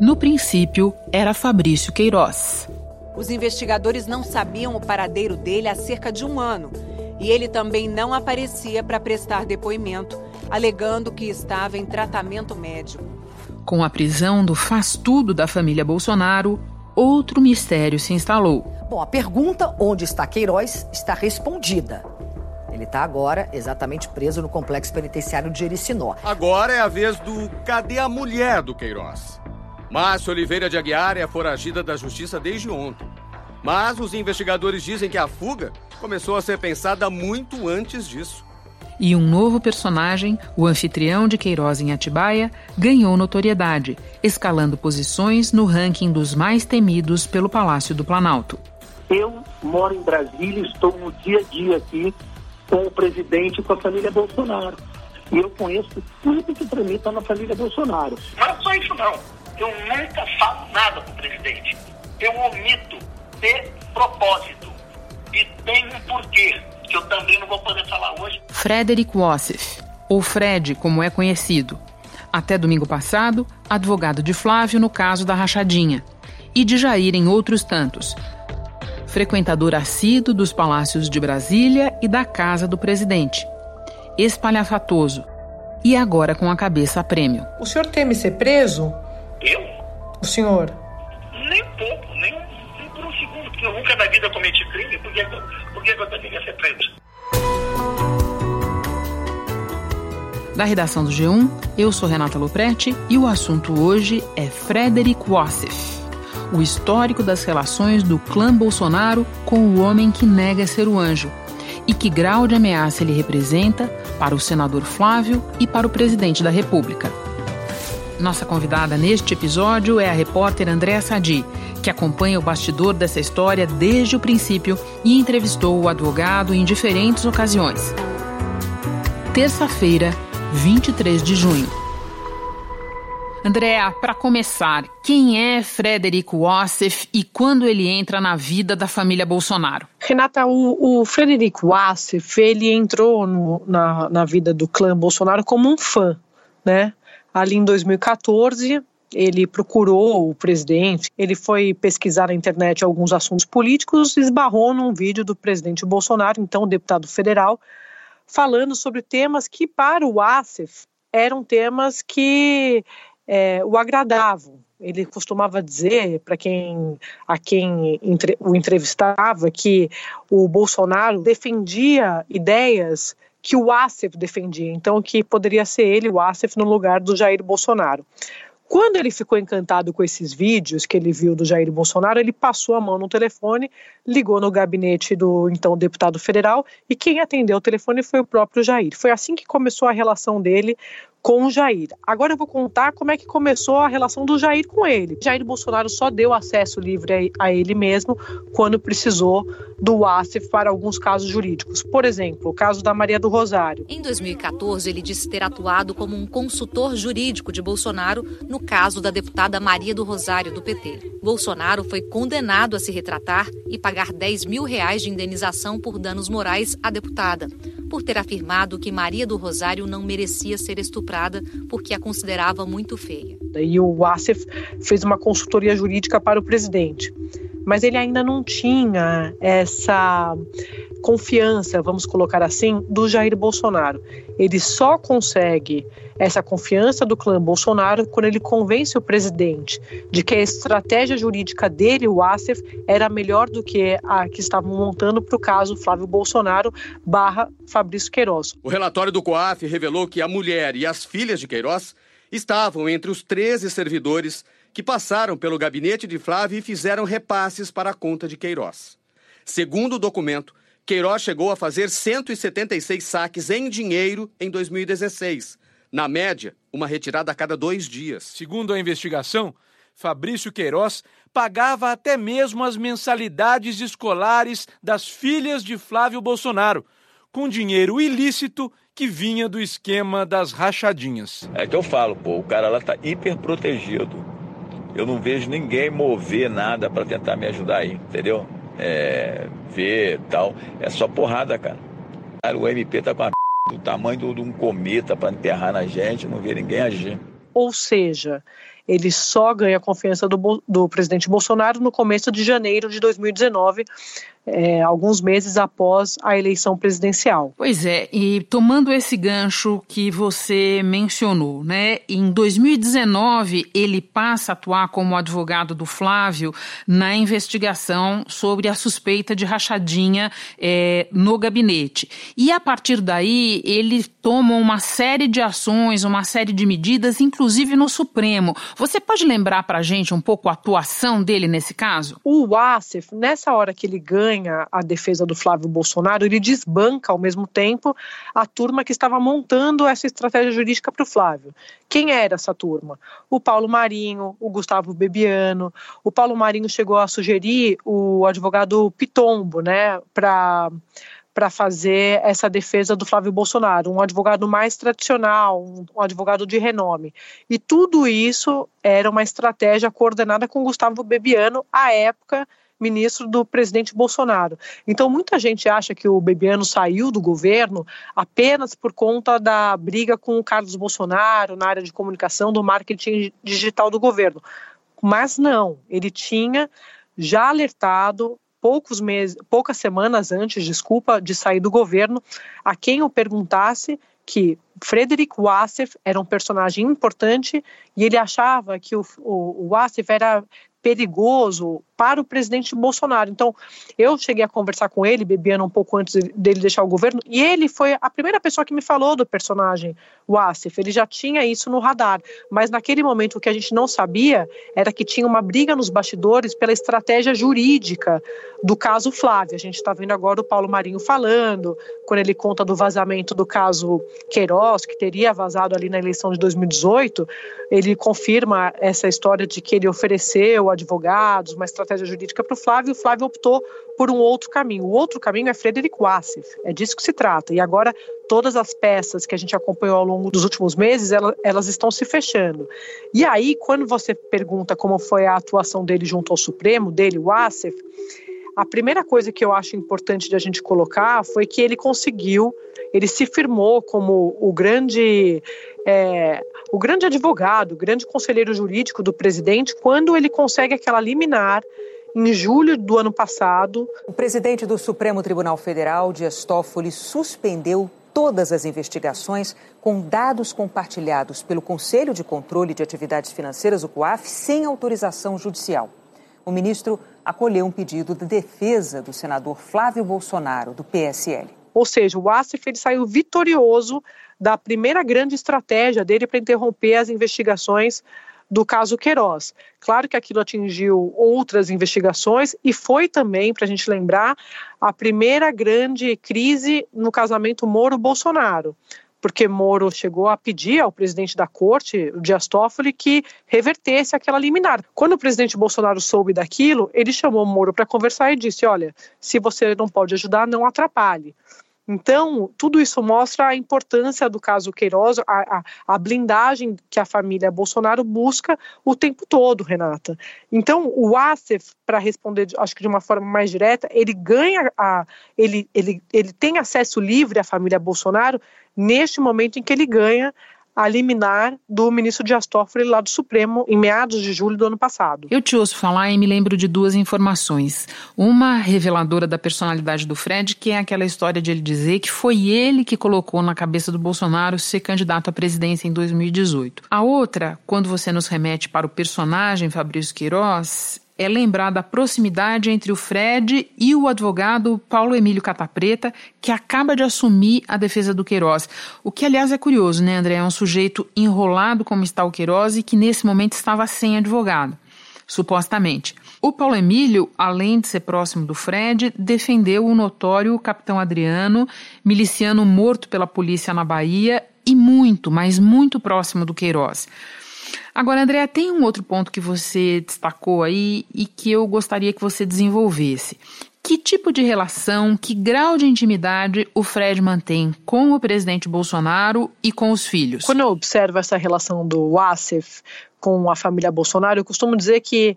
No princípio, era Fabrício Queiroz. Os investigadores não sabiam o paradeiro dele há cerca de um ano e ele também não aparecia para prestar depoimento, alegando que estava em tratamento médico. Com a prisão do faz-tudo da família Bolsonaro, outro mistério se instalou. Bom, a pergunta onde está Queiroz está respondida. Ele está agora exatamente preso no complexo penitenciário de Jericinó. Agora é a vez do cadê a mulher do Queiroz? Márcia Oliveira de Aguiar é foragida da justiça desde ontem. Mas os investigadores dizem que a fuga começou a ser pensada muito antes disso. E um novo personagem, o anfitrião de Queiroz em Atibaia, ganhou notoriedade, escalando posições no ranking dos mais temidos pelo Palácio do Planalto. Eu moro em Brasília, estou no dia a dia aqui com o presidente e com a família Bolsonaro. E eu conheço tudo que tramita na família Bolsonaro. Não é só isso não. Eu nunca falo nada com o presidente. Eu omito de propósito. E tem um porquê, que eu também não vou poder falar hoje. Frederic Wassef, ou Fred, como é conhecido. Até domingo passado, advogado de Flávio no caso da rachadinha. E de Jair em outros tantos. Frequentador assíduo dos palácios de Brasília e da casa do presidente. Espalhafatoso. E agora com a cabeça a prêmio. O senhor teme ser preso? Eu? O senhor? Nem pouco, nem, nem por um segundo, porque eu nunca na vida cometi crime, por que, por que eu deveria ser preso? Da redação do G1, eu sou Renata Loprete e o assunto hoje é Frederic Wassef, o histórico das relações do clã Bolsonaro com o homem que nega ser o anjo e que grau de ameaça ele representa para o senador Flávio e para o presidente da República. Nossa convidada neste episódio é a repórter Andréa Sadi, que acompanha o bastidor dessa história desde o princípio e entrevistou o advogado em diferentes ocasiões. Terça-feira, 23 de junho. Andréa, para começar, quem é Frederico Wassef e quando ele entra na vida da família Bolsonaro? Renata, o, o Frederico Wassef, ele entrou no, na, na vida do clã Bolsonaro como um fã, né? Ali em 2014, ele procurou o presidente, ele foi pesquisar na internet alguns assuntos políticos e esbarrou num vídeo do presidente Bolsonaro, então deputado federal, falando sobre temas que, para o Asif, eram temas que é, o agradavam. Ele costumava dizer para quem a quem entre, o entrevistava que o Bolsonaro defendia ideias que o Asif defendia, então que poderia ser ele, o Asif, no lugar do Jair Bolsonaro. Quando ele ficou encantado com esses vídeos que ele viu do Jair Bolsonaro, ele passou a mão no telefone, ligou no gabinete do então deputado federal e quem atendeu o telefone foi o próprio Jair. Foi assim que começou a relação dele com o Jair. Agora eu vou contar como é que começou a relação do Jair com ele. Jair Bolsonaro só deu acesso livre a ele mesmo quando precisou do ASEF para alguns casos jurídicos. Por exemplo, o caso da Maria do Rosário. Em 2014, ele disse ter atuado como um consultor jurídico de Bolsonaro no caso da deputada Maria do Rosário, do PT. Bolsonaro foi condenado a se retratar e pagar 10 mil reais de indenização por danos morais à deputada, por ter afirmado que Maria do Rosário não merecia ser estuprada porque a considerava muito feia. E o Asif fez uma consultoria jurídica para o presidente, mas ele ainda não tinha essa confiança, vamos colocar assim, do Jair Bolsonaro. Ele só consegue essa confiança do clã Bolsonaro quando ele convence o presidente de que a estratégia jurídica dele, o Asif, era melhor do que a que estavam montando para o caso Flávio Bolsonaro barra Fabrício Queiroz. O relatório do COAF revelou que a mulher e as filhas de Queiroz estavam entre os 13 servidores que passaram pelo gabinete de Flávio e fizeram repasses para a conta de Queiroz. Segundo o documento, Queiroz chegou a fazer 176 saques em dinheiro em 2016. Na média, uma retirada a cada dois dias. Segundo a investigação, Fabrício Queiroz pagava até mesmo as mensalidades escolares das filhas de Flávio Bolsonaro, com dinheiro ilícito que vinha do esquema das rachadinhas. É que eu falo, pô, o cara lá tá hiper protegido. Eu não vejo ninguém mover nada para tentar me ajudar aí, entendeu? É, ver tal. É só porrada, cara. O MP tá com a do tamanho de um cometa para enterrar na gente, não vê ninguém agir. ou seja, ele só ganha a confiança do, do presidente Bolsonaro no começo de janeiro de 2019, é, alguns meses após a eleição presidencial. Pois é, e tomando esse gancho que você mencionou, né? Em 2019 ele passa a atuar como advogado do Flávio na investigação sobre a suspeita de rachadinha é, no gabinete. E a partir daí ele toma uma série de ações, uma série de medidas, inclusive no Supremo. Você pode lembrar para a gente um pouco a atuação dele nesse caso? O Wassef, nessa hora que ele ganha a defesa do Flávio Bolsonaro, ele desbanca ao mesmo tempo a turma que estava montando essa estratégia jurídica para o Flávio. Quem era essa turma? O Paulo Marinho, o Gustavo Bebiano. O Paulo Marinho chegou a sugerir o advogado Pitombo, né, para para fazer essa defesa do Flávio Bolsonaro, um advogado mais tradicional, um, advogado de renome. E tudo isso era uma estratégia coordenada com Gustavo Bebiano, à época ministro do presidente Bolsonaro. Então, muita gente acha que o Bebiano saiu do governo apenas por conta da briga com o Carlos Bolsonaro na área de comunicação, do marketing digital do governo. Mas não, ele tinha já alertado poucos meses, poucas semanas antes, desculpa, de sair do governo, a quem eu perguntasse que Frederick Wassef era um personagem importante e ele achava que o, o, o Wassef era perigoso para o presidente Bolsonaro. Então, eu cheguei a conversar com ele, Bebiano, um pouco antes dele deixar o governo, e ele foi a primeira pessoa que me falou do personagem Wassef. Ele já tinha isso no radar, mas naquele momento o que a gente não sabia era que tinha uma briga nos bastidores pela estratégia jurídica do caso Flávio. A gente está vendo agora o Paulo Marinho falando, quando ele conta do vazamento do caso Queiroz, que teria vazado ali na eleição de 2018, ele confirma essa história de que ele ofereceu advogados, uma estratégia estratégia jurídica para o Flávio, o Flávio optou por um outro caminho. O outro caminho é Frederico Wassef, é disso que se trata. E agora todas as peças que a gente acompanhou ao longo dos últimos meses, elas, elas estão se fechando. E aí, quando você pergunta como foi a atuação dele junto ao Supremo, dele, Wassef, a primeira coisa que eu acho importante de a gente colocar foi que ele conseguiu, ele se firmou como o grande, é, o grande advogado, o grande conselheiro jurídico do presidente, quando ele consegue aquela liminar em julho do ano passado. O presidente do Supremo Tribunal Federal, Dias Toffoli, suspendeu todas as investigações com dados compartilhados pelo Conselho de Controle de Atividades Financeiras, o COAF, sem autorização judicial. O ministro acolheu um pedido de defesa do senador Flávio Bolsonaro, do PSL. Ou seja, o Asif ele saiu vitorioso da primeira grande estratégia dele para interromper as investigações do caso Queiroz. Claro que aquilo atingiu outras investigações e foi também, para a gente lembrar, a primeira grande crise no casamento Moro-Bolsonaro porque Moro chegou a pedir ao presidente da corte, o Dias Toffoli, que revertesse aquela liminar. Quando o presidente Bolsonaro soube daquilo, ele chamou Moro para conversar e disse: Olha, se você não pode ajudar, não atrapalhe. Então, tudo isso mostra a importância do caso Queiroz, a, a, a, blindagem que a família Bolsonaro busca o tempo todo, Renata. Então, o ASEF, para responder, acho que de uma forma mais direta, ele ganha, a, ele, ele, ele tem acesso livre à família Bolsonaro neste momento em que ele ganha a liminar do ministro Dias Toffoli lá do Supremo em meados de julho do ano passado. Eu te ouço falar e me lembro de duas informações. Uma reveladora da personalidade do Fred, que é aquela história de ele dizer que foi ele que colocou na cabeça do Bolsonaro ser candidato à presidência em 2018. A outra, quando você nos remete para o personagem Fabrício Queiroz, é lembrar da proximidade entre o Fred e o advogado Paulo Emílio Catapreta, que acaba de assumir a defesa do Queiroz. O que, aliás, é curioso, né, André? É um sujeito enrolado como está o Queiroz e que nesse momento estava sem advogado supostamente. O Paulo Emílio, além de ser próximo do Fred, defendeu o notório capitão Adriano, miliciano morto pela polícia na Bahia e muito, mas muito próximo do Queiroz. Agora, André, tem um outro ponto que você destacou aí e que eu gostaria que você desenvolvesse. Que tipo de relação, que grau de intimidade o Fred mantém com o presidente Bolsonaro e com os filhos? Quando eu observo essa relação do Wassef com a família Bolsonaro, eu costumo dizer que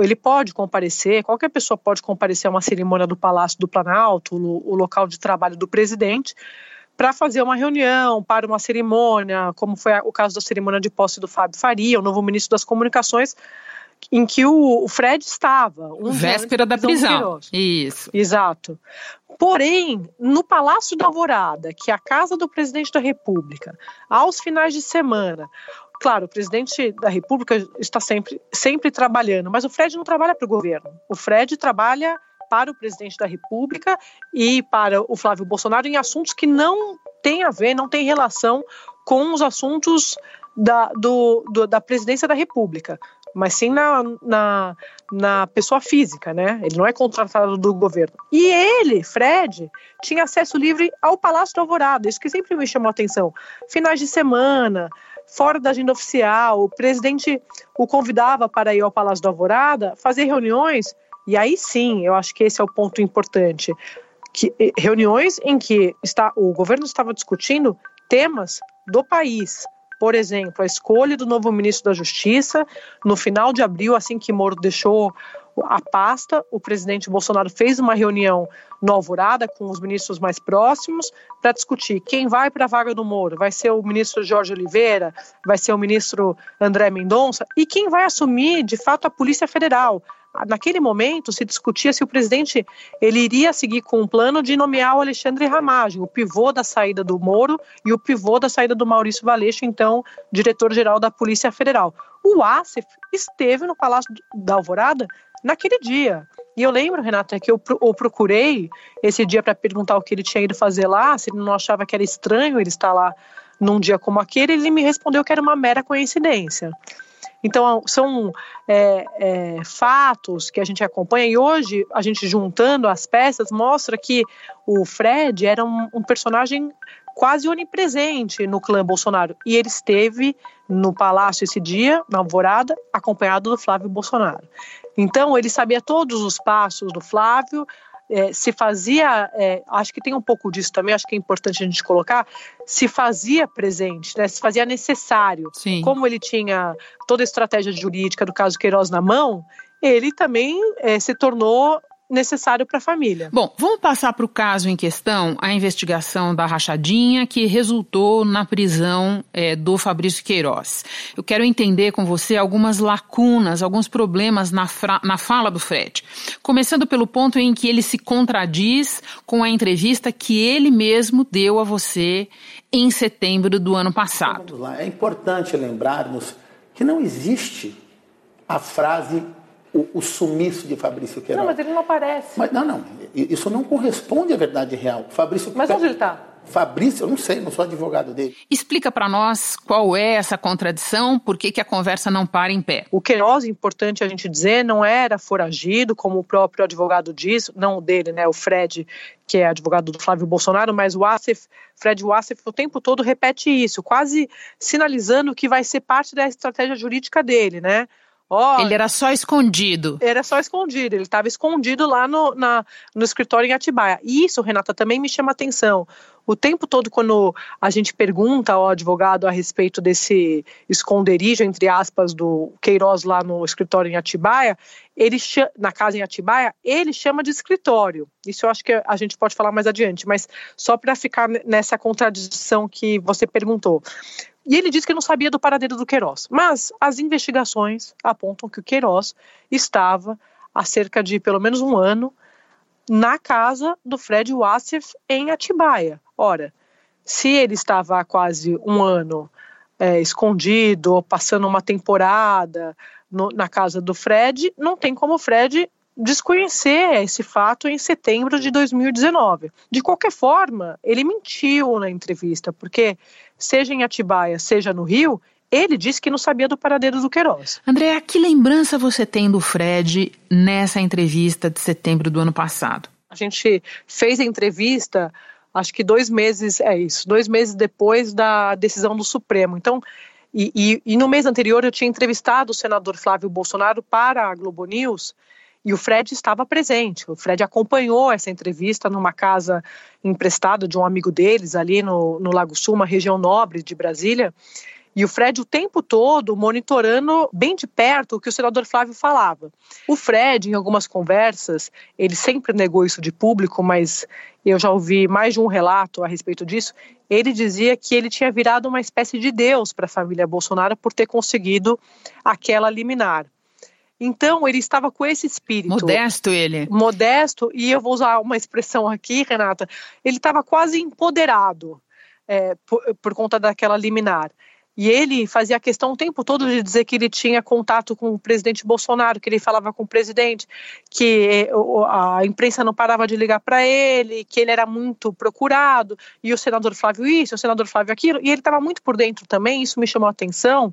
ele pode comparecer, qualquer pessoa pode comparecer a uma cerimônia do Palácio do Planalto, o local de trabalho do presidente, para fazer uma reunião, para uma cerimônia, como foi o caso da cerimônia de posse do Fábio Faria, o novo ministro das Comunicações, em que o, Fred estava. Um Véspera da prisão. Isso. Exato. Porém, no Palácio da Alvorada, que é a casa do presidente da República, aos finais de semana, claro, o presidente da República está sempre, sempre trabalhando, mas o Fred não trabalha para o governo. O Fred trabalha para o presidente da República e para o Flávio Bolsonaro em assuntos que não têm a ver, não têm relação com os assuntos da, do, do, da presidência da República mas sim na, na, na pessoa física, né? Ele não é contratado do governo. E ele, Fred, tinha acesso livre ao Palácio do Alvorada, isso que sempre me chamou a atenção. Finais de semana, fora da agenda oficial, o presidente o convidava para ir ao Palácio do Alvorada, fazer reuniões, e aí sim, eu acho que esse é o ponto importante. Que, reuniões em que está, o governo estava discutindo temas do país, por exemplo, a escolha do novo ministro da Justiça. No final de abril, assim que Moro deixou a pasta, o presidente Bolsonaro fez uma reunião no Alvorada com os ministros mais próximos para discutir quem vai para a vaga do Moro. Vai ser o ministro Jorge Oliveira, vai ser o ministro André Mendonça e quem vai assumir, de fato, a Polícia Federal naquele momento se discutia se o presidente ele iria seguir com um plano de nomear o Alexandre Ramagem, o pivô da saída do Moro e o pivô da saída do Maurício Valeixo, então diretor-geral da Polícia Federal. O Asif esteve no Palácio da Alvorada naquele dia. E eu lembro, Renata, que eu, eu procurei esse dia para perguntar o que ele tinha ido fazer lá, se ele não achava que era estranho ele estar lá num dia como aquele, ele me respondeu que era uma mera coincidência. Então, são é, é, fatos que a gente acompanha e hoje, a gente juntando as peças, mostra que o Fred era um, um personagem quase onipresente no clã Bolsonaro. E ele esteve no palácio esse dia, na alvorada, acompanhado do Flávio Bolsonaro. Então, ele sabia todos os passos do Flávio, é, se fazia, é, acho que tem um pouco disso também, acho que é importante a gente colocar, se fazia presente, né, se fazia necessário. Sim. Como ele tinha toda a estratégia jurídica do caso Queiroz na mão, ele também é, se tornou necessário para a família. Bom, vamos passar para o caso em questão, a investigação da rachadinha que resultou na prisão é, do Fabrício Queiroz. Eu quero entender com você algumas lacunas, alguns problemas na, na fala do Fred. Começando pelo ponto em que ele se contradiz com a entrevista que ele mesmo deu a você em setembro do ano passado. Vamos lá, é importante lembrarmos que não existe a frase o, o, sumiço de Fabrício Queiroz. Não, mas ele não aparece. Mas, não, não. Isso não corresponde à verdade real. Fabrício Mas onde ele está? Fabrício, eu não sei, não sou advogado dele. Explica para nós qual é essa contradição, por que, que a conversa não para em pé. O Queiroz, importante a gente dizer, não era foragido, como o próprio advogado diz, não o dele, né, o Fred, que é advogado do Flávio Bolsonaro, mas o Assef, Fred Wassef, o tempo todo repete isso, quase sinalizando que vai ser parte da estratégia jurídica dele, né? Ele era só escondido. Era só escondido, ele estava escondido lá no, na, no escritório em Atibaia. E isso, Renata, também me chama atenção. O tempo todo, quando a gente pergunta ao advogado a respeito desse esconderijo, entre aspas, do Queiroz lá no escritório em Atibaia, ele na casa em Atibaia, ele chama de escritório. Isso eu acho que a gente pode falar mais adiante, mas só para ficar nessa contradição que você perguntou. E ele disse que não sabia do paradeiro do Queiroz. Mas as investigações apontam que o Queiroz estava há cerca de pelo menos um ano na casa do Fred Wassef em Atibaia. Ora, se ele estava há quase um ano é, escondido, passando uma temporada no, na casa do Fred, não tem como o Fred desconhecer esse fato em setembro de 2019. De qualquer forma, ele mentiu na entrevista, porque seja em Atibaia, seja no Rio, ele disse que não sabia do paradeiro do Queiroz. André, que lembrança você tem do Fred nessa entrevista de setembro do ano passado? A gente fez a entrevista, acho que dois meses, é isso, dois meses depois da decisão do Supremo. Então, e, e, e no mês anterior eu tinha entrevistado o senador Flávio Bolsonaro para a Globo News e o Fred estava presente. O Fred acompanhou essa entrevista numa casa emprestada de um amigo deles ali no, no Lago Sul, uma região nobre de Brasília. E o Fred o tempo todo monitorando bem de perto o que o senador Flávio falava. O Fred, em algumas conversas, ele sempre negou isso de público, mas eu já ouvi mais de um relato a respeito disso. Ele dizia que ele tinha virado uma espécie de Deus para a família Bolsonaro por ter conseguido aquela liminar. Então, ele estava com esse espírito. Modesto ele. Modesto, e eu vou usar uma expressão aqui, Renata. Ele estava quase empoderado é, por, por conta daquela liminar. E ele fazia questão o tempo todo de dizer que ele tinha contato com o presidente Bolsonaro, que ele falava com o presidente, que a imprensa não parava de ligar para ele, que ele era muito procurado, e o senador Flávio isso, o senador Flávio aquilo, e ele estava muito por dentro também, isso me chamou a atenção,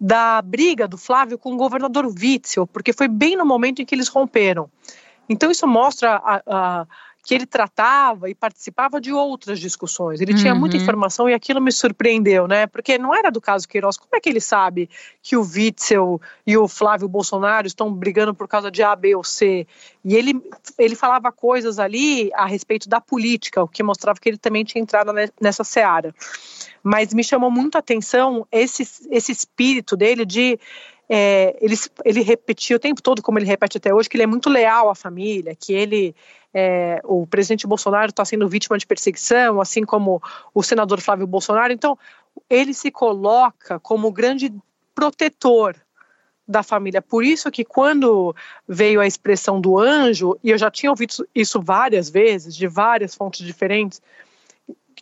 da briga do Flávio com o governador Witzel, porque foi bem no momento em que eles romperam. Então isso mostra a, a que ele tratava e participava de outras discussões. Ele uhum. tinha muita uhum. informação e aquilo me surpreendeu, né? Porque não era do caso Queiroz. Como é que ele sabe que o Witzel e o Flávio Bolsonaro estão brigando por causa de A, B ou C? E ele, ele falava coisas ali a respeito da política, o que mostrava que ele também tinha entrado nessa seara. Mas me chamou muito a atenção esse, esse espírito dele de é, ele, ele repetia o tempo todo, como ele repete até hoje, que ele é muito leal à família, que ele, é, o presidente Bolsonaro está sendo vítima de perseguição, assim como o senador Flávio Bolsonaro. Então, ele se coloca como grande protetor da família. Por isso que quando veio a expressão do anjo, e eu já tinha ouvido isso várias vezes, de várias fontes diferentes,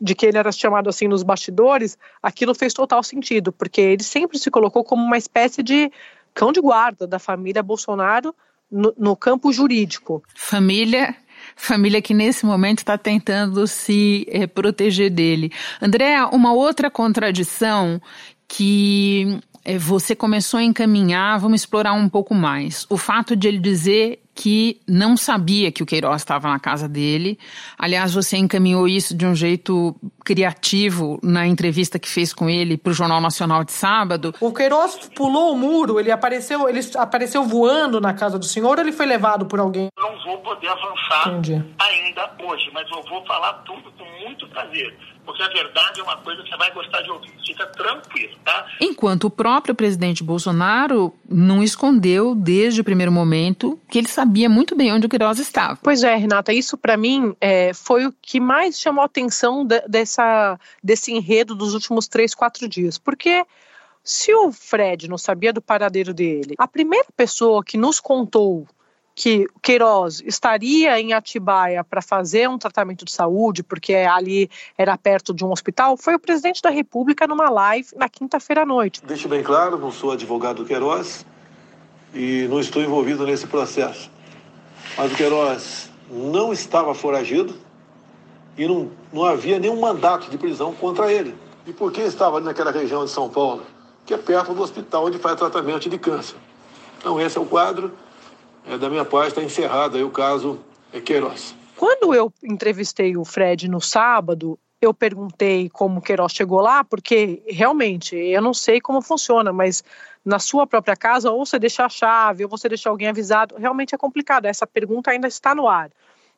de que ele era chamado assim nos bastidores, aquilo fez total sentido, porque ele sempre se colocou como uma espécie de cão de guarda da família Bolsonaro no, no campo jurídico. Família família que nesse momento está tentando se é, proteger dele. André, uma outra contradição que é, você começou a encaminhar, vamos explorar um pouco mais. O fato de ele dizer que não sabia que o Queiroz estava na casa dele. Aliás, você encaminhou isso de um jeito criativo na entrevista que fez com ele para o Jornal Nacional de sábado. O Queiroz pulou o muro, ele apareceu, ele apareceu voando na casa do senhor ou ele foi levado por alguém? Não vou poder avançar Entendi. ainda hoje, mas eu vou falar tudo com muito prazer porque a verdade é uma coisa que você vai gostar de ouvir. Fica tranquilo, tá? Enquanto o próprio presidente Bolsonaro não escondeu desde o primeiro momento que ele sabia muito bem onde o Queiroz estava. Pois é, Renata, isso para mim é, foi o que mais chamou a atenção de, dessa, desse enredo dos últimos três, quatro dias. Porque se o Fred não sabia do paradeiro dele, a primeira pessoa que nos contou que Queiroz estaria em Atibaia para fazer um tratamento de saúde, porque ali era perto de um hospital, foi o presidente da República numa live na quinta-feira à noite. Deixe bem claro, não sou advogado do Queiroz e não estou envolvido nesse processo. Mas o Queiroz não estava foragido e não, não havia nenhum mandato de prisão contra ele. E por que estava ali naquela região de São Paulo? Que é perto do hospital onde faz tratamento de câncer. Então esse é o quadro é, da minha parte, está encerrado aí o caso Queiroz. Quando eu entrevistei o Fred no sábado, eu perguntei como Queiroz chegou lá, porque realmente eu não sei como funciona, mas na sua própria casa, ou você deixa a chave, ou você deixa alguém avisado, realmente é complicado. Essa pergunta ainda está no ar,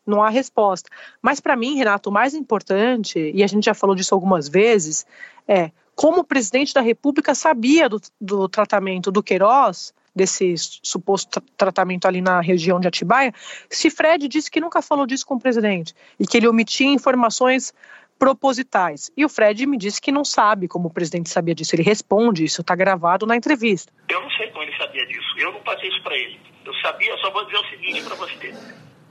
não há resposta. Mas para mim, Renato, o mais importante, e a gente já falou disso algumas vezes, é como o presidente da República sabia do, do tratamento do Queiroz desse suposto tratamento ali na região de Atibaia, se Fred disse que nunca falou disso com o presidente e que ele omitia informações propositais. E o Fred me disse que não sabe como o presidente sabia disso. Ele responde, isso está gravado na entrevista. Eu não sei como ele sabia disso. Eu não passei isso para ele. Eu sabia, só vou dizer o seguinte para você.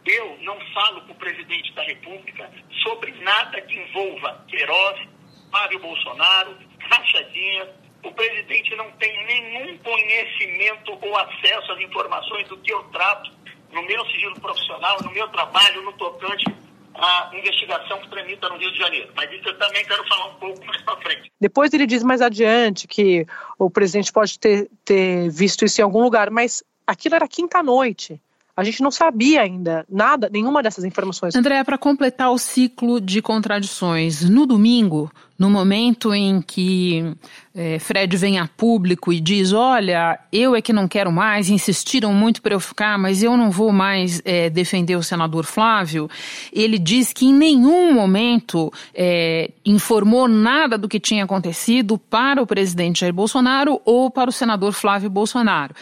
Eu não falo com o presidente da República sobre nada que envolva Queiroz, Mário Bolsonaro, Rachadinha, o presidente não tem nenhum conhecimento ou acesso às informações do que eu trato no meu sigilo profissional, no meu trabalho, no tocante à investigação que tramita no Rio de Janeiro. Mas isso eu também quero falar um pouco mais para frente. Depois ele diz mais adiante que o presidente pode ter, ter visto isso em algum lugar, mas aquilo era quinta-noite. A gente não sabia ainda nada, nenhuma dessas informações. André, para completar o ciclo de contradições, no domingo, no momento em que é, Fred vem a público e diz: Olha, eu é que não quero mais, insistiram muito para eu ficar, mas eu não vou mais é, defender o senador Flávio. Ele diz que em nenhum momento é, informou nada do que tinha acontecido para o presidente Jair Bolsonaro ou para o senador Flávio Bolsonaro.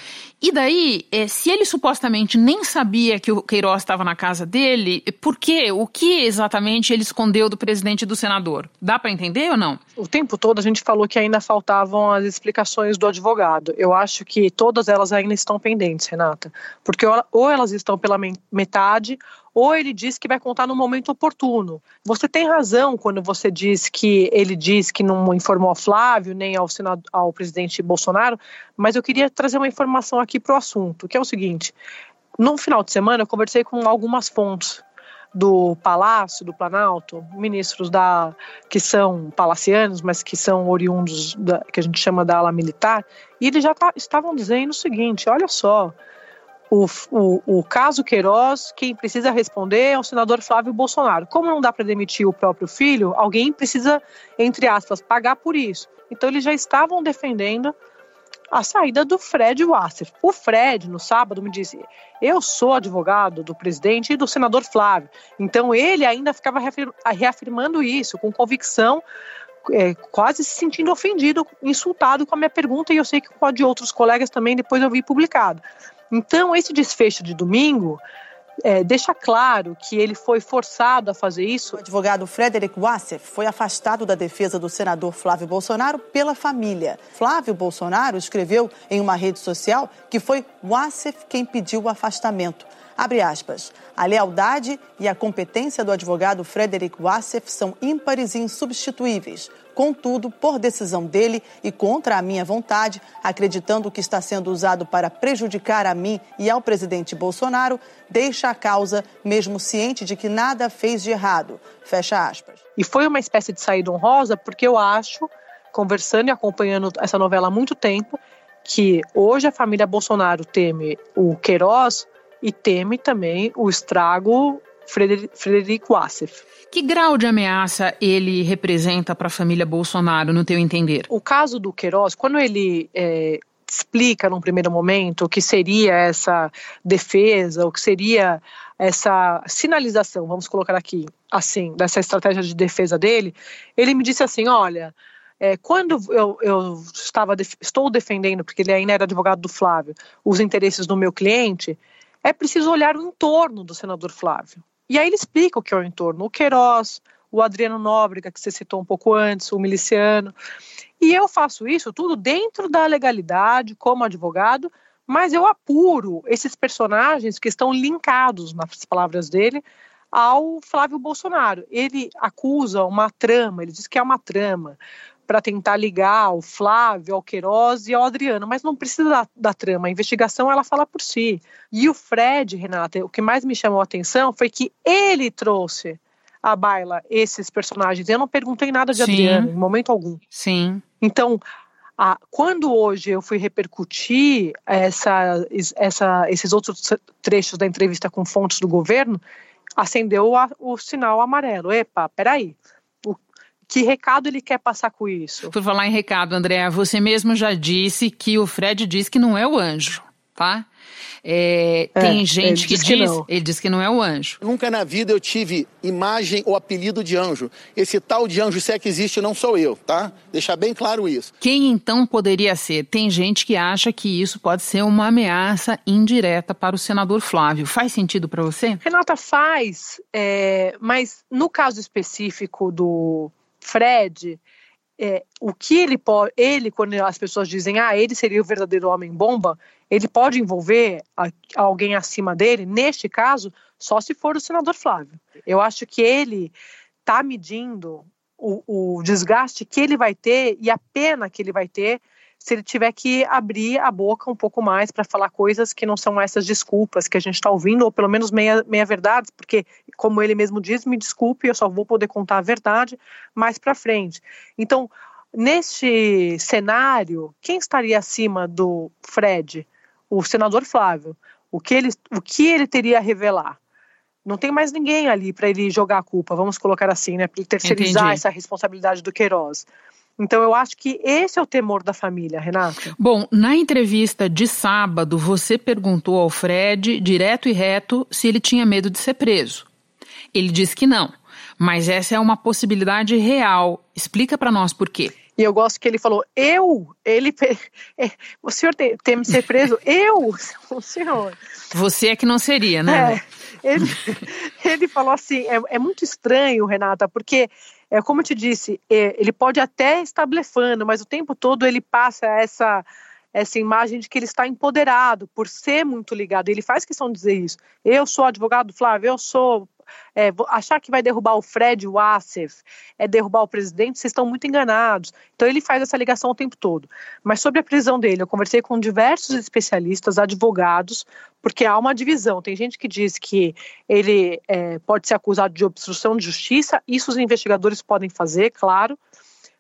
E daí, é, se ele supostamente nem sabia que o Queiroz estava na casa dele, por quê? O que exatamente ele escondeu do presidente e do senador? Dá para entender ou não? O tempo todo a gente falou que ainda faltavam as explicações do advogado. Eu acho que todas elas ainda estão pendentes, Renata. Porque ou elas estão pela metade ou ele diz que vai contar no momento oportuno. Você tem razão quando você diz que ele diz que não informou ao Flávio nem ao, senado, ao presidente Bolsonaro, mas eu queria trazer uma informação aqui para o assunto, que é o seguinte: no final de semana eu conversei com algumas fontes do Palácio do Planalto, ministros da que são palacianos, mas que são oriundos da, que a gente chama da ala militar, e eles já tá, estavam dizendo o seguinte: olha só, o, o, o, caso Queiroz, quem precisa responder é o senador Flávio Bolsonaro. Como não dá para demitir o próprio filho, alguém precisa, entre aspas, pagar por isso. Então eles já estavam defendendo a saída do Fred Wasser. O Fred, no sábado, me disse: Eu sou advogado do presidente e do senador Flávio. Então ele ainda ficava reafirmando isso com convicção. É, quase se sentindo ofendido, insultado com a minha pergunta, e eu sei que com a de outros colegas também, depois eu vi publicado. Então, esse desfecho de domingo é, deixa claro que ele foi forçado a fazer isso. O advogado Frederic Wassef foi afastado da defesa do senador Flávio Bolsonaro pela família. Flávio Bolsonaro escreveu em uma rede social que foi Wassef quem pediu o afastamento. Abre aspas. A lealdade e a competência do advogado Frederic Wassef são ímpares e insubstituíveis. Contudo, por decisão dele e contra a minha vontade, acreditando que está sendo usado para prejudicar a mim e ao presidente Bolsonaro, deixa a causa, mesmo ciente de que nada fez de errado. Fecha aspas. E foi uma espécie de saída honrosa, porque eu acho, conversando e acompanhando essa novela há muito tempo, que hoje a família Bolsonaro teme o Queiroz e teme também o estrago Frederico Wassef. Que grau de ameaça ele representa para a família Bolsonaro, no teu entender? O caso do Queiroz, quando ele é, explica num primeiro momento o que seria essa defesa, o que seria essa sinalização, vamos colocar aqui assim, dessa estratégia de defesa dele, ele me disse assim: olha. É, quando eu, eu estava estou defendendo, porque ele ainda era advogado do Flávio, os interesses do meu cliente, é preciso olhar o entorno do senador Flávio. E aí ele explica o que é o entorno. O Queiroz, o Adriano Nóbrega, que você citou um pouco antes, o miliciano. E eu faço isso tudo dentro da legalidade, como advogado, mas eu apuro esses personagens que estão linkados, nas palavras dele, ao Flávio Bolsonaro. Ele acusa uma trama, ele diz que é uma trama para tentar ligar o Flávio, ao Queiroz e ao Adriano, mas não precisa da, da, trama, a investigação ela fala por si. E o Fred, Renata, o que mais me chamou a atenção foi que ele trouxe à baila esses personagens. Eu não perguntei nada de Sim. Adriano, em momento algum. Sim. Então, a, quando hoje eu fui repercutir essa, essa, esses outros trechos da entrevista com fontes do governo, acendeu a, o sinal amarelo. Epa, peraí que recado ele quer passar com isso? Por falar em recado, André, você mesmo já disse que o Fred diz que não é o anjo, tá? É, é, tem gente que diz, que ele diz que não é o anjo. Nunca na vida eu tive imagem ou apelido de anjo. Esse tal de anjo, se é que existe, não sou eu, tá? Deixar bem claro isso. Quem então poderia ser? Tem gente que acha que isso pode ser uma ameaça indireta para o senador Flávio. Faz sentido para você? Renata, faz, é, mas no caso específico do Fred, é, o que ele pode, ele quando as pessoas dizem, ah, ele seria o verdadeiro homem bomba, ele pode envolver a, alguém acima dele. Neste caso, só se for o senador Flávio. Eu acho que ele está medindo o, o desgaste que ele vai ter e a pena que ele vai ter se ele tiver que abrir a boca um pouco mais para falar coisas que não são essas desculpas que a gente está ouvindo, ou pelo menos meia, meia verdade, porque, como ele mesmo diz, me desculpe, eu só vou poder contar a verdade mais para frente. Então, neste cenário, quem estaria acima do Fred? O senador Flávio. O que ele, o que ele teria a revelar? Não tem mais ninguém ali para ele jogar a culpa, vamos colocar assim, né? Para terceirizar Entendi. essa responsabilidade do Queiroz. Então eu acho que esse é o temor da família, Renata. Bom, na entrevista de sábado, você perguntou ao Fred, direto e reto, se ele tinha medo de ser preso. Ele disse que não, mas essa é uma possibilidade real. Explica para nós por quê. E eu gosto que ele falou, eu, ele, é, o senhor tem, teme ser preso? eu, o senhor. Você é que não seria, né? É, ele, ele falou assim, é, é muito estranho, Renata, porque é como eu te disse, é, ele pode até estar blefando, mas o tempo todo ele passa essa essa imagem de que ele está empoderado por ser muito ligado. Ele faz questão de dizer isso. Eu sou advogado Flávio, eu sou é, achar que vai derrubar o Fred Wassef é derrubar o presidente, vocês estão muito enganados. Então ele faz essa ligação o tempo todo. Mas sobre a prisão dele, eu conversei com diversos especialistas, advogados, porque há uma divisão. Tem gente que diz que ele é, pode ser acusado de obstrução de justiça, isso os investigadores podem fazer, claro,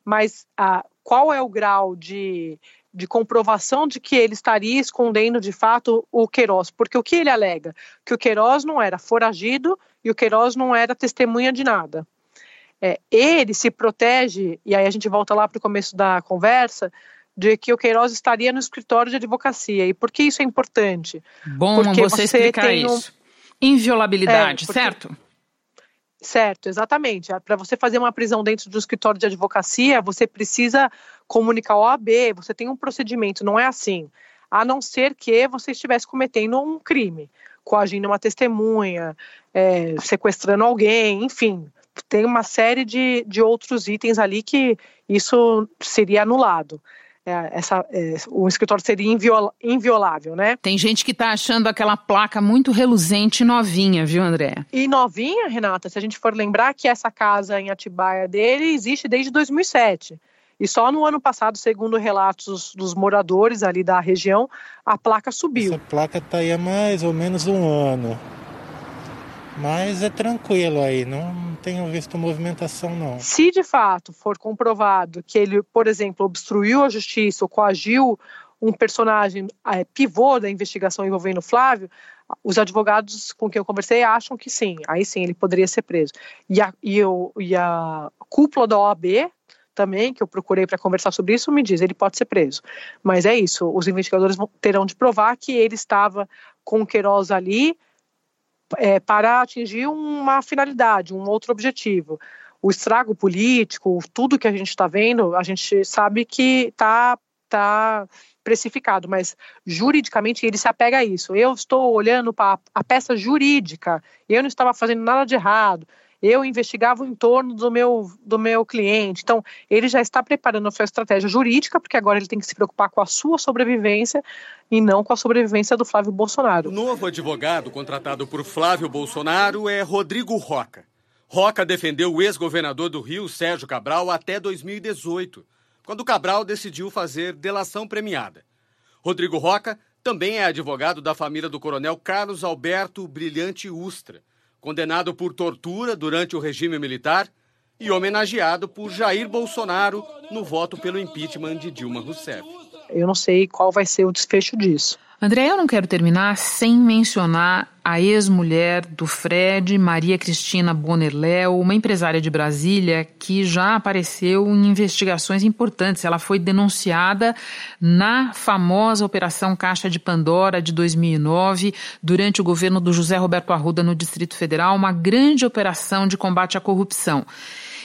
mas ah, qual é o grau de de comprovação de que ele estaria escondendo de fato o Queiroz, porque o que ele alega? Que o Queiroz não era foragido e o Queiroz não era testemunha de nada. É, ele se protege, e aí a gente volta lá para o começo da conversa, de que o Queiroz estaria no escritório de advocacia. E por que isso é importante? Bom porque você, você explicar isso. Um... Inviolabilidade, é, porque... certo? Certo, exatamente. Para você fazer uma prisão dentro do escritório de advocacia, você precisa comunicar ao OAB, você tem um procedimento, não é assim. A não ser que você estivesse cometendo um crime, coagindo uma testemunha, é, sequestrando alguém, enfim. Tem uma série de, de outros itens ali que isso seria anulado é, essa, é, o escritório seria inviola, inviolável, né? Tem gente que está achando aquela placa muito reluzente e novinha, viu, André? E novinha, Renata, se a gente for lembrar que essa casa em Atibaia dele existe desde 2007. E só no ano passado, segundo relatos dos moradores ali da região, a placa subiu. Essa placa está aí há mais ou menos um ano. Mas é tranquilo aí, não tenho visto movimentação não. Se de fato for comprovado que ele, por exemplo, obstruiu a justiça ou coagiu um personagem é, pivô da investigação envolvendo Flávio, os advogados com quem eu conversei acham que sim, aí sim ele poderia ser preso. E a, e eu, e a cúpula da OAB também, que eu procurei para conversar sobre isso, me diz, ele pode ser preso. Mas é isso, os investigadores terão de provar que ele estava com o Queiroz ali é, para atingir uma finalidade, um outro objetivo. O estrago político, tudo que a gente está vendo, a gente sabe que está tá precificado, mas juridicamente ele se apega a isso. Eu estou olhando para a peça jurídica, eu não estava fazendo nada de errado, eu investigava o entorno do meu, do meu cliente. Então, ele já está preparando a sua estratégia jurídica, porque agora ele tem que se preocupar com a sua sobrevivência e não com a sobrevivência do Flávio Bolsonaro. O novo advogado contratado por Flávio Bolsonaro é Rodrigo Roca. Roca defendeu o ex-governador do Rio, Sérgio Cabral, até 2018, quando Cabral decidiu fazer delação premiada. Rodrigo Roca também é advogado da família do coronel Carlos Alberto Brilhante Ustra condenado por tortura durante o regime militar e homenageado por Jair Bolsonaro no voto pelo impeachment de Dilma Rousseff. Eu não sei qual vai ser o desfecho disso. André, eu não quero terminar sem mencionar a ex-mulher do Fred, Maria Cristina Bonerléu, uma empresária de Brasília que já apareceu em investigações importantes. Ela foi denunciada na famosa Operação Caixa de Pandora de 2009, durante o governo do José Roberto Arruda no Distrito Federal, uma grande operação de combate à corrupção.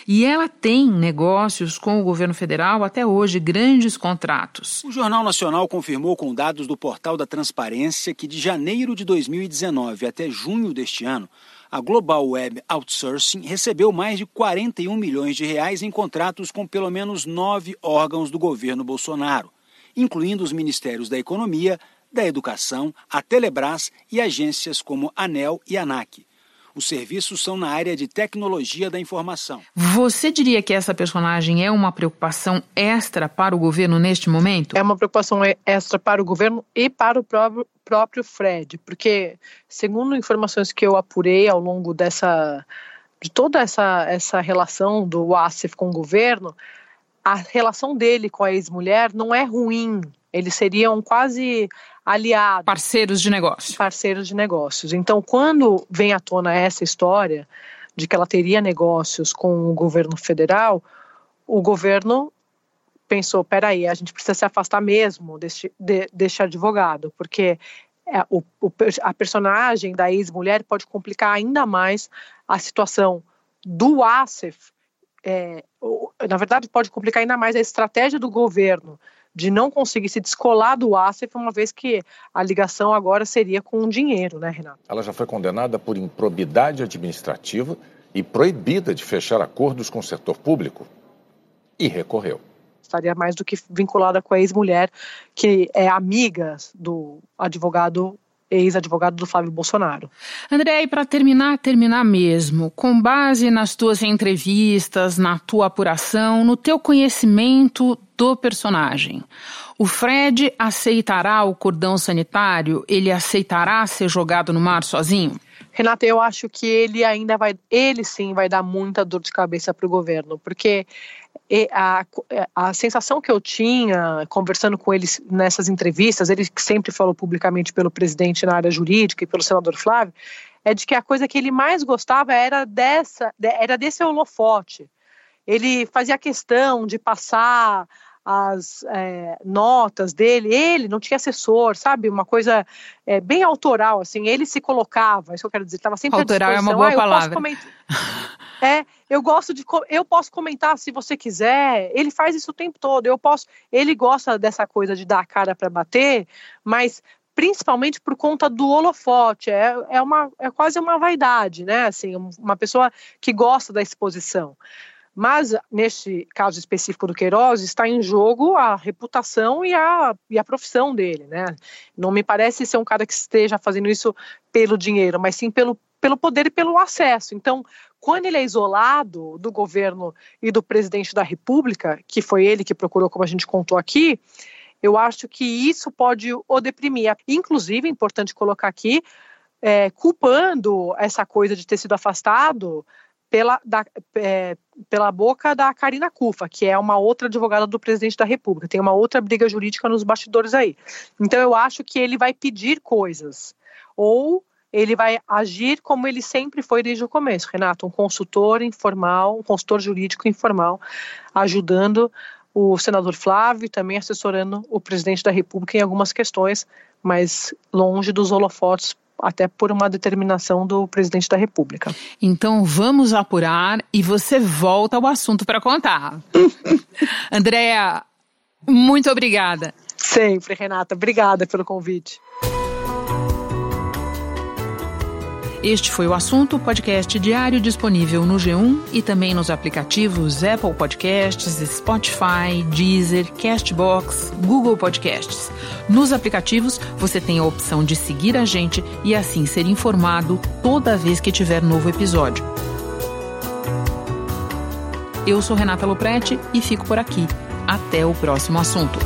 E ela tem negócios com o governo federal até hoje, grandes contratos. O Jornal Nacional confirmou com dados do Portal da Transparência que de janeiro de 2019 até junho deste ano, a Global Web Outsourcing recebeu mais de 41 milhões de reais em contratos com pelo menos nove órgãos do governo Bolsonaro, incluindo os ministérios da Economia, da Educação, a Telebrás e agências como ANEL e ANAC. Os serviços são na área de tecnologia da informação. Você diria que essa personagem é uma preocupação extra para o governo neste momento? É uma preocupação extra para o governo e para o próprio, próprio Fred, porque, segundo informações que eu apurei ao longo dessa de toda essa, essa relação do Asif com o governo, a relação dele com a ex-mulher não é ruim. Eles seriam quase aliados. Parceiros de negócios. Parceiros de negócios. Então, quando vem à tona essa história de que ela teria negócios com o governo federal, o governo pensou, peraí, a gente precisa se afastar mesmo deste, de, deste advogado, porque é, o, o, a personagem da ex-mulher pode complicar ainda mais a situação do Asif, é, na verdade pode complicar ainda mais a estratégia do governo de não conseguir se descolar do Asif, uma vez que a ligação agora seria com o dinheiro, né, Renato? Ela já foi condenada por improbidade administrativa e proibida de fechar acordos com o setor público e recorreu. Estaria mais do que vinculada com a ex-mulher, que é amiga do advogado ex-advogado do Flávio Bolsonaro. André, e para terminar, terminar mesmo, com base nas tuas entrevistas, na tua apuração, no teu conhecimento do personagem, o Fred aceitará o cordão sanitário? Ele aceitará ser jogado no mar sozinho? Renata, eu acho que ele ainda vai, ele sim vai dar muita dor de cabeça para o governo, porque a, a sensação que eu tinha conversando com ele nessas entrevistas, ele sempre falou publicamente pelo presidente na área jurídica e pelo senador Flávio, é de que a coisa que ele mais gostava era dessa, era desse holofote. Ele fazia questão de passar as é, notas dele, ele não tinha assessor, sabe? Uma coisa é, bem autoral, assim, ele se colocava, isso que eu quero dizer, estava sempre autoral é uma boa ah, palavra. é, eu gosto de, eu posso comentar se você quiser, ele faz isso o tempo todo, eu posso, ele gosta dessa coisa de dar a cara para bater, mas principalmente por conta do holofote, é, é, uma, é quase uma vaidade, né, assim, uma pessoa que gosta da exposição. Mas, neste caso específico do Queiroz, está em jogo a reputação e a, e a profissão dele, né? Não me parece ser um cara que esteja fazendo isso pelo dinheiro, mas sim pelo, pelo poder e pelo acesso. Então, quando ele é isolado do governo e do presidente da República, que foi ele que procurou, como a gente contou aqui, eu acho que isso pode o deprimir. Inclusive, é importante colocar aqui, é, culpando essa coisa de ter sido afastado pela, da, é, pela boca da Karina Cufa, que é uma outra advogada do presidente da República. Tem uma outra briga jurídica nos bastidores aí. Então eu acho que ele vai pedir coisas. Ou ele vai agir como ele sempre foi desde o começo, Renato, um consultor informal, um consultor jurídico informal, ajudando o senador Flávio e também assessorando o presidente da República em algumas questões, mas longe dos holofotes até por uma determinação do presidente da República. Então vamos apurar e você volta ao assunto para contar. Andréa, muito obrigada. Sempre, Renata. Obrigada pelo convite. Este foi o assunto podcast diário disponível no G1 e também nos aplicativos Apple Podcasts, Spotify, Deezer, Castbox, Google Podcasts. Nos aplicativos você tem a opção de seguir a gente e assim ser informado toda vez que tiver novo episódio. Eu sou Renata Loprete e fico por aqui. Até o próximo assunto.